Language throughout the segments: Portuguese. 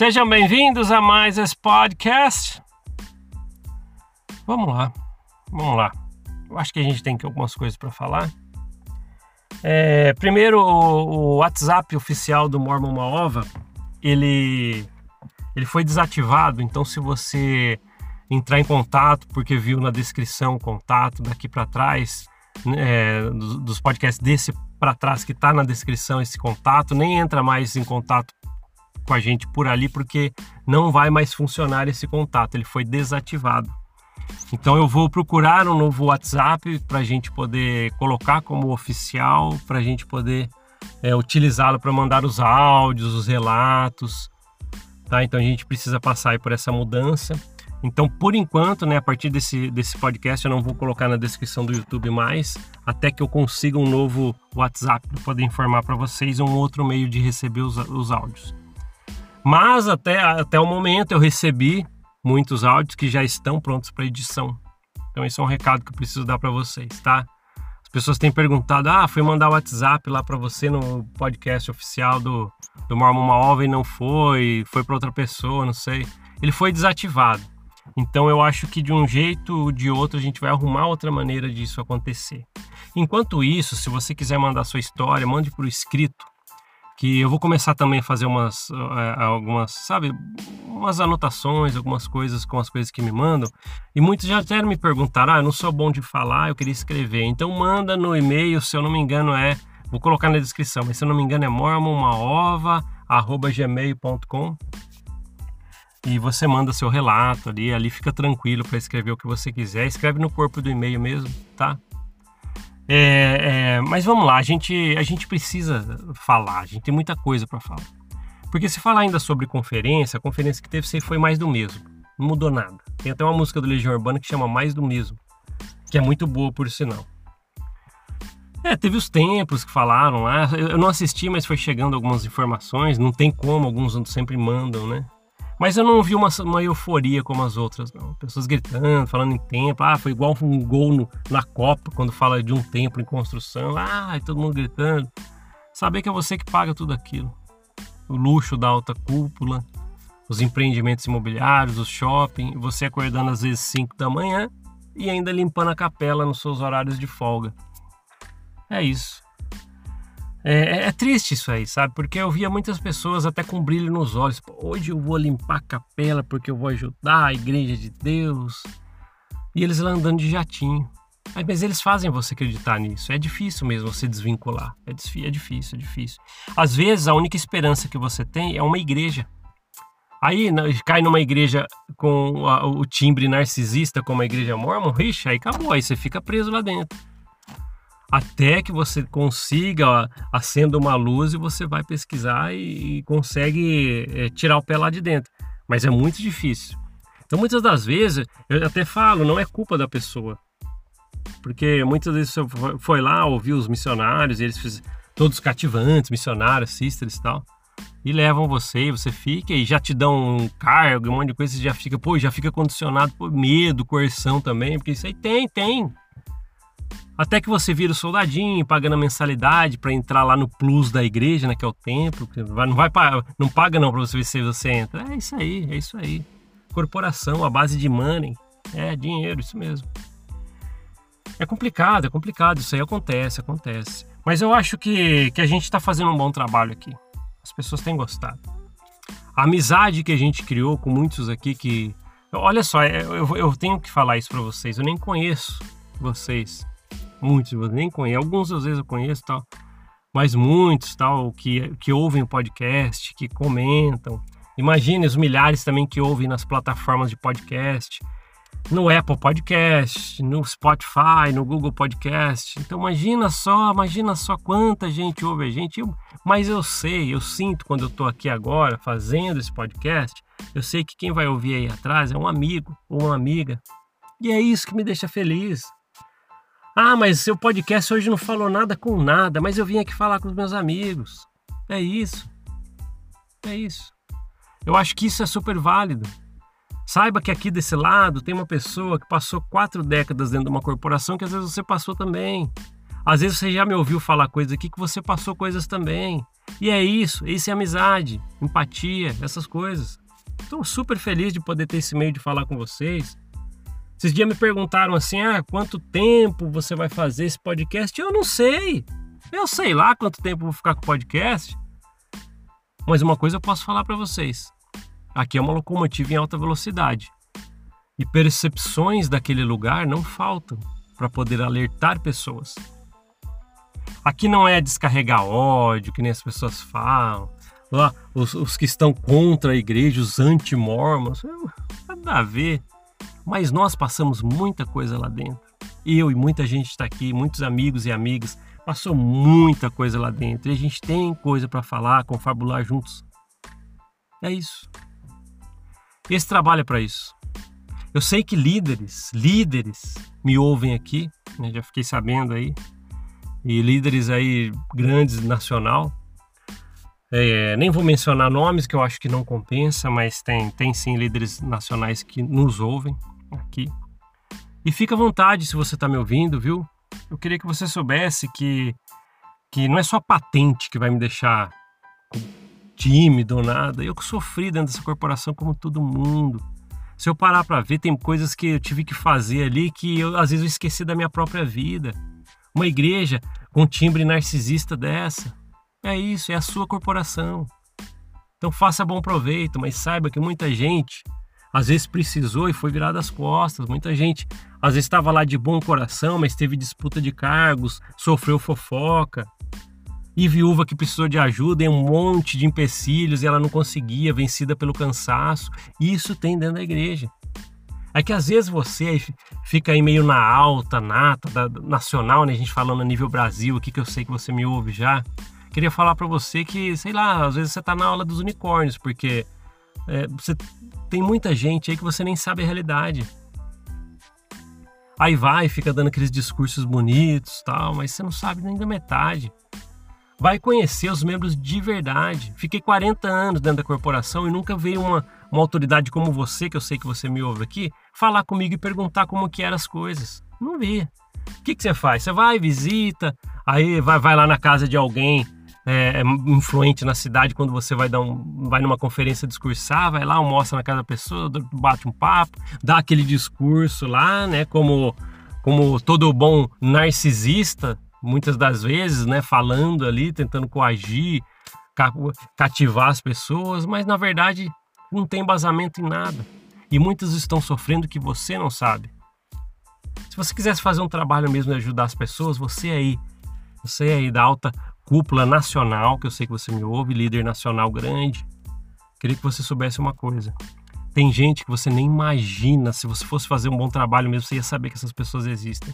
Sejam bem-vindos a mais esse podcast. Vamos lá, vamos lá. Eu acho que a gente tem aqui algumas coisas para falar. É, primeiro, o, o, WhatsApp oficial do Mormon Maova, ele, ele foi desativado. Então, se você entrar em contato, porque viu na descrição o contato daqui para trás, é, dos, dos podcasts desse para trás que está na descrição esse contato, nem entra mais em contato com a gente por ali, porque não vai mais funcionar esse contato, ele foi desativado. Então eu vou procurar um novo WhatsApp para a gente poder colocar como oficial, para a gente poder é, utilizá-lo para mandar os áudios, os relatos. Tá? Então a gente precisa passar por essa mudança. Então, por enquanto, né, a partir desse, desse podcast, eu não vou colocar na descrição do YouTube mais, até que eu consiga um novo WhatsApp para poder informar para vocês um outro meio de receber os, os áudios. Mas até, até o momento eu recebi muitos áudios que já estão prontos para edição. Então esse é um recado que eu preciso dar para vocês, tá? As pessoas têm perguntado: "Ah, fui mandar o WhatsApp lá para você no podcast oficial do do Mormon Maova e não foi, foi para outra pessoa, não sei". Ele foi desativado. Então eu acho que de um jeito ou de outro a gente vai arrumar outra maneira disso acontecer. Enquanto isso, se você quiser mandar sua história, mande por escrito que eu vou começar também a fazer umas é, algumas, sabe, umas anotações, algumas coisas com as coisas que me mandam. E muitos já até me perguntaram: "Ah, eu não sou bom de falar, eu queria escrever". Então manda no e-mail, se eu não me engano é, vou colocar na descrição, mas se eu não me engano é mormonmaova@gmail.com. E você manda seu relato ali, ali fica tranquilo para escrever o que você quiser. Escreve no corpo do e-mail mesmo, tá? É, é, mas vamos lá, a gente, a gente precisa falar, a gente tem muita coisa para falar. Porque se falar ainda sobre conferência, a conferência que teve foi mais do mesmo, não mudou nada. Tem até uma música do Legião Urbana que chama Mais do Mesmo, que é muito boa por sinal. É, teve os tempos que falaram lá, eu não assisti, mas foi chegando algumas informações, não tem como, alguns sempre mandam, né? Mas eu não vi uma, uma euforia como as outras, não. Pessoas gritando, falando em tempo. Ah, foi igual um gol no, na Copa, quando fala de um templo em construção. Ah, e todo mundo gritando. Saber que é você que paga tudo aquilo. O luxo da alta cúpula, os empreendimentos imobiliários, o shopping, você acordando às vezes 5 da manhã e ainda limpando a capela nos seus horários de folga. É isso. É, é, é, triste isso aí, sabe? Porque eu via muitas pessoas até com brilho nos olhos. Hoje eu vou limpar a capela porque eu vou ajudar a igreja de Deus. E eles lá andando de jatinho. Aí, mas eles fazem você acreditar nisso. É difícil mesmo você desvincular. É, é difícil, é difícil. Às vezes a única esperança que você tem é uma igreja. Aí cai numa igreja com o timbre narcisista, como a igreja mormon, ixi, aí acabou, aí você fica preso lá dentro até que você consiga acenda uma luz e você vai pesquisar e, consegue é, tirar o pé lá de dentro. Mas é muito difícil. Então muitas das vezes eu até falo, não é culpa da pessoa. Porque muitas vezes você foi lá, ouviu os missionários, eles todos cativantes, missionários, sisters e tal. E levam você, e você fica e já te dão um cargo, um monte de coisa, você já fica, pô, já fica condicionado por medo, coerção também, porque isso aí tem, tem. Até que você vira soldadinho, pagando a mensalidade para entrar lá no plus da igreja, né, que é o templo. Não vai não paga não para você ver se você entra. É isso aí, é isso aí. Corporação, a base de money. É, dinheiro, isso mesmo. É complicado, é complicado. Isso aí acontece, acontece. Mas eu acho que, que a gente está fazendo um bom trabalho aqui. As pessoas têm gostado. A amizade que a gente criou com muitos aqui que. Olha só, é, eu, eu tenho que falar isso para vocês. Eu nem conheço vocês muitos você nem conhece, alguns às vezes eu conheço tal, mas muitos tal que, que ouvem o podcast, que comentam. Imagine os milhares também que ouvem nas plataformas de podcast, no Apple Podcast, no Spotify, no Google Podcast. Então imagina só, imagina só quanta gente ouve a gente. Eu, mas eu sei, eu sinto quando eu estou aqui agora fazendo esse podcast, eu sei que quem vai ouvir aí atrás é um amigo ou uma amiga. E é isso que me deixa feliz. Ah, mas seu podcast hoje não falou nada com nada, mas eu vim aqui falar com os meus amigos. É isso. É isso. Eu acho que isso é super válido. Saiba que aqui desse lado tem uma pessoa que passou quatro décadas dentro de uma corporação que às vezes você passou também. Às vezes você já me ouviu falar coisas aqui que você passou coisas também. E é isso, isso é amizade, empatia, essas coisas. Estou super feliz de poder ter esse meio de falar com vocês. Esses dias me perguntaram assim: ah, quanto tempo você vai fazer esse podcast? Eu não sei. Eu sei lá quanto tempo vou ficar com o podcast. Mas uma coisa eu posso falar para vocês: aqui é uma locomotiva em alta velocidade. E percepções daquele lugar não faltam para poder alertar pessoas. Aqui não é descarregar ódio, que nem as pessoas falam. Lá, os, os que estão contra a igreja, os anti-mormons, nada a ver. Mas nós passamos muita coisa lá dentro. Eu e muita gente está aqui, muitos amigos e amigas, passou muita coisa lá dentro. E a gente tem coisa para falar, confabular juntos. É isso. Esse trabalho é para isso. Eu sei que líderes, líderes me ouvem aqui, né? já fiquei sabendo aí, e líderes aí grandes nacional. É, nem vou mencionar nomes que eu acho que não compensa, mas tem, tem sim líderes nacionais que nos ouvem aqui. E fica à vontade se você está me ouvindo, viu? Eu queria que você soubesse que, que não é só patente que vai me deixar tímido ou nada. Eu que sofri dentro dessa corporação como todo mundo. Se eu parar para ver, tem coisas que eu tive que fazer ali que eu, às vezes eu esqueci da minha própria vida. Uma igreja com timbre narcisista dessa. É isso, é a sua corporação. Então faça bom proveito, mas saiba que muita gente às vezes precisou e foi virada as costas. Muita gente às vezes estava lá de bom coração, mas teve disputa de cargos, sofreu fofoca. E viúva que precisou de ajuda em um monte de empecilhos e ela não conseguia, vencida pelo cansaço. Isso tem dentro da igreja. É que às vezes você fica aí meio na alta, nata, da, nacional, né? A gente falando a nível Brasil aqui, que eu sei que você me ouve já. Queria falar para você que, sei lá, às vezes você tá na aula dos unicórnios, porque é, você tem muita gente aí que você nem sabe a realidade. Aí vai, fica dando aqueles discursos bonitos, tal, mas você não sabe nem da metade. Vai conhecer os membros de verdade. Fiquei 40 anos dentro da corporação e nunca veio uma, uma autoridade como você, que eu sei que você me ouve aqui, falar comigo e perguntar como que eram as coisas. Não vi. O que, que você faz? Você vai, visita, aí vai, vai lá na casa de alguém é, é, influente na cidade quando você vai dar um, vai numa conferência discursar, vai lá, almoça na casa da pessoa, bate um papo, dá aquele discurso lá, né? Como, como todo bom narcisista, muitas das vezes, né? Falando ali, tentando coagir, cativar as pessoas, mas na verdade não tem embasamento em nada. E muitos estão sofrendo que você não sabe. Se você quisesse fazer um trabalho mesmo de ajudar as pessoas, você aí, você aí da alta cúpula nacional, que eu sei que você me ouve, líder nacional grande, queria que você soubesse uma coisa. Tem gente que você nem imagina, se você fosse fazer um bom trabalho mesmo, você ia saber que essas pessoas existem.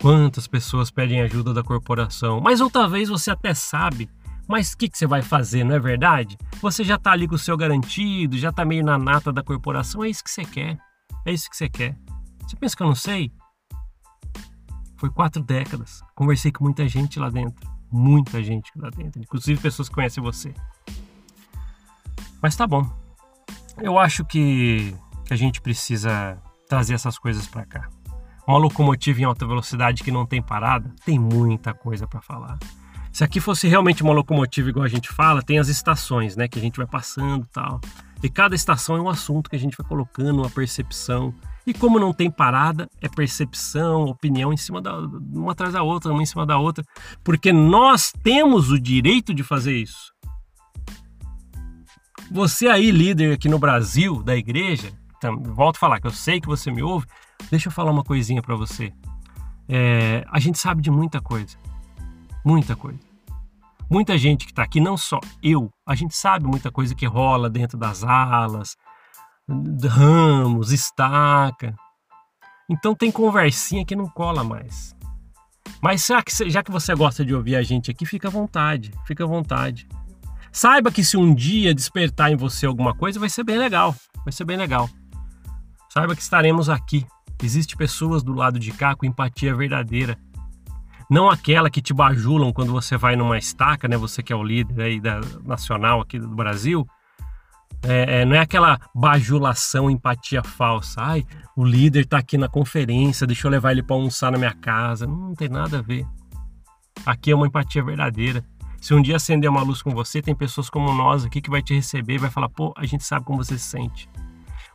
Quantas pessoas pedem ajuda da corporação, mas outra vez você até sabe, mas o que, que você vai fazer, não é verdade? Você já está ali com o seu garantido, já está meio na nata da corporação, é isso que você quer. É isso que você quer. Você pensa que eu não sei? Foi quatro décadas. Conversei com muita gente lá dentro muita gente lá dentro, inclusive pessoas que conhecem você. Mas tá bom. Eu acho que, que a gente precisa trazer essas coisas para cá. Uma locomotiva em alta velocidade que não tem parada, tem muita coisa para falar. Se aqui fosse realmente uma locomotiva igual a gente fala, tem as estações, né, que a gente vai passando, tal. E cada estação é um assunto que a gente vai colocando, uma percepção. E como não tem parada, é percepção, opinião em cima da uma atrás da outra, uma em cima da outra, porque nós temos o direito de fazer isso. Você aí, líder aqui no Brasil da igreja, volto a falar que eu sei que você me ouve, deixa eu falar uma coisinha para você. É, a gente sabe de muita coisa, muita coisa. Muita gente que está aqui, não só eu, a gente sabe muita coisa que rola dentro das alas, ramos, estaca. Então tem conversinha que não cola mais. Mas já que, já que você gosta de ouvir a gente aqui, fica à vontade, fica à vontade. Saiba que se um dia despertar em você alguma coisa, vai ser bem legal, vai ser bem legal. Saiba que estaremos aqui. Existem pessoas do lado de cá com empatia verdadeira. Não aquela que te bajulam quando você vai numa estaca, né? Você que é o líder aí da nacional aqui do Brasil, é, é, não é aquela bajulação, empatia falsa. Ai, o líder está aqui na conferência, deixa eu levar ele para almoçar na minha casa. Não, não tem nada a ver. Aqui é uma empatia verdadeira. Se um dia acender uma luz com você, tem pessoas como nós aqui que vai te receber vai falar, pô, a gente sabe como você se sente.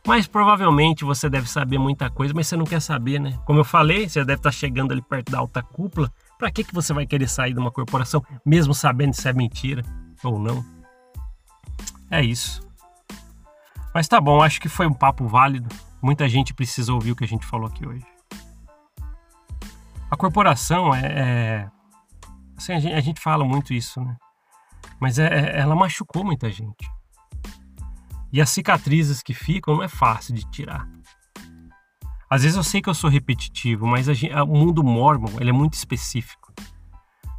Mas provavelmente você deve saber muita coisa, mas você não quer saber, né? Como eu falei, você deve estar chegando ali perto da alta cúpula. Para que, que você vai querer sair de uma corporação, mesmo sabendo se é mentira ou não? É isso. Mas tá bom, acho que foi um papo válido. Muita gente precisa ouvir o que a gente falou aqui hoje. A corporação é. é assim, a gente, a gente, fala muito isso, né? Mas é, é, ela machucou muita gente. E as cicatrizes que ficam não é fácil de tirar. Às vezes eu sei que eu sou repetitivo, mas gente, o mundo mormon ele é muito específico.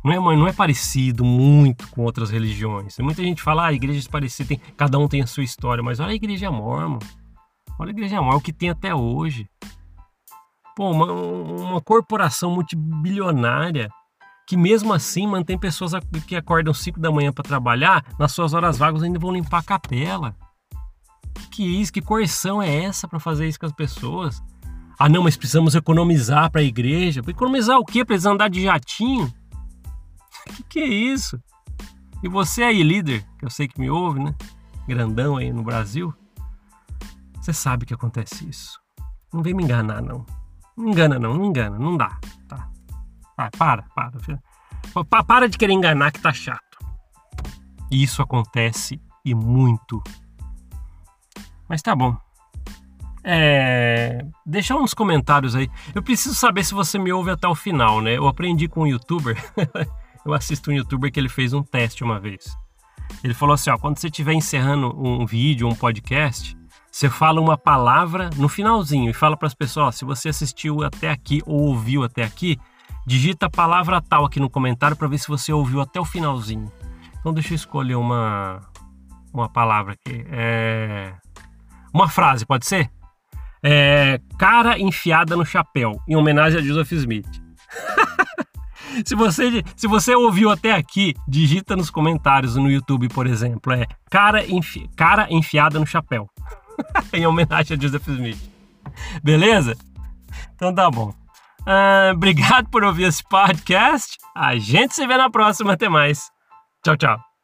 Não é, não é parecido muito com outras religiões. Muita gente fala, ah, igrejas parecidas, tem, cada um tem a sua história, mas olha a igreja mormon. Olha a igreja mormon, é o que tem até hoje. Pô, uma, uma corporação multibilionária que mesmo assim mantém pessoas que acordam 5 da manhã para trabalhar, nas suas horas vagas ainda vão limpar a capela. Que, que é isso? Que coerção é essa para fazer isso com as pessoas? Ah, não, mas precisamos economizar para a igreja. Economizar o quê? Precisa andar de jatinho? Que que é isso? E você aí, líder, que eu sei que me ouve, né? Grandão aí no Brasil. Você sabe que acontece isso. Não vem me enganar, não. Não engana, não. Não engana. Não dá. Tá. Vai, para, para. para. Para de querer enganar que tá chato. Isso acontece e muito. Mas tá bom. É... Deixa uns comentários aí. Eu preciso saber se você me ouve até o final, né? Eu aprendi com um youtuber. eu assisto um youtuber que ele fez um teste uma vez. Ele falou assim: ó, quando você estiver encerrando um vídeo, um podcast, você fala uma palavra no finalzinho e fala para as pessoas: ó, se você assistiu até aqui ou ouviu até aqui, digita a palavra tal aqui no comentário para ver se você ouviu até o finalzinho. Então deixa eu escolher uma uma palavra aqui. É... Uma frase, pode ser? É... Cara enfiada no chapéu, em homenagem a Joseph Smith. se, você, se você ouviu até aqui, digita nos comentários no YouTube, por exemplo. É cara, enfi, cara enfiada no chapéu. em homenagem a Joseph Smith. Beleza? Então tá bom. Uh, obrigado por ouvir esse podcast. A gente se vê na próxima. Até mais. Tchau, tchau.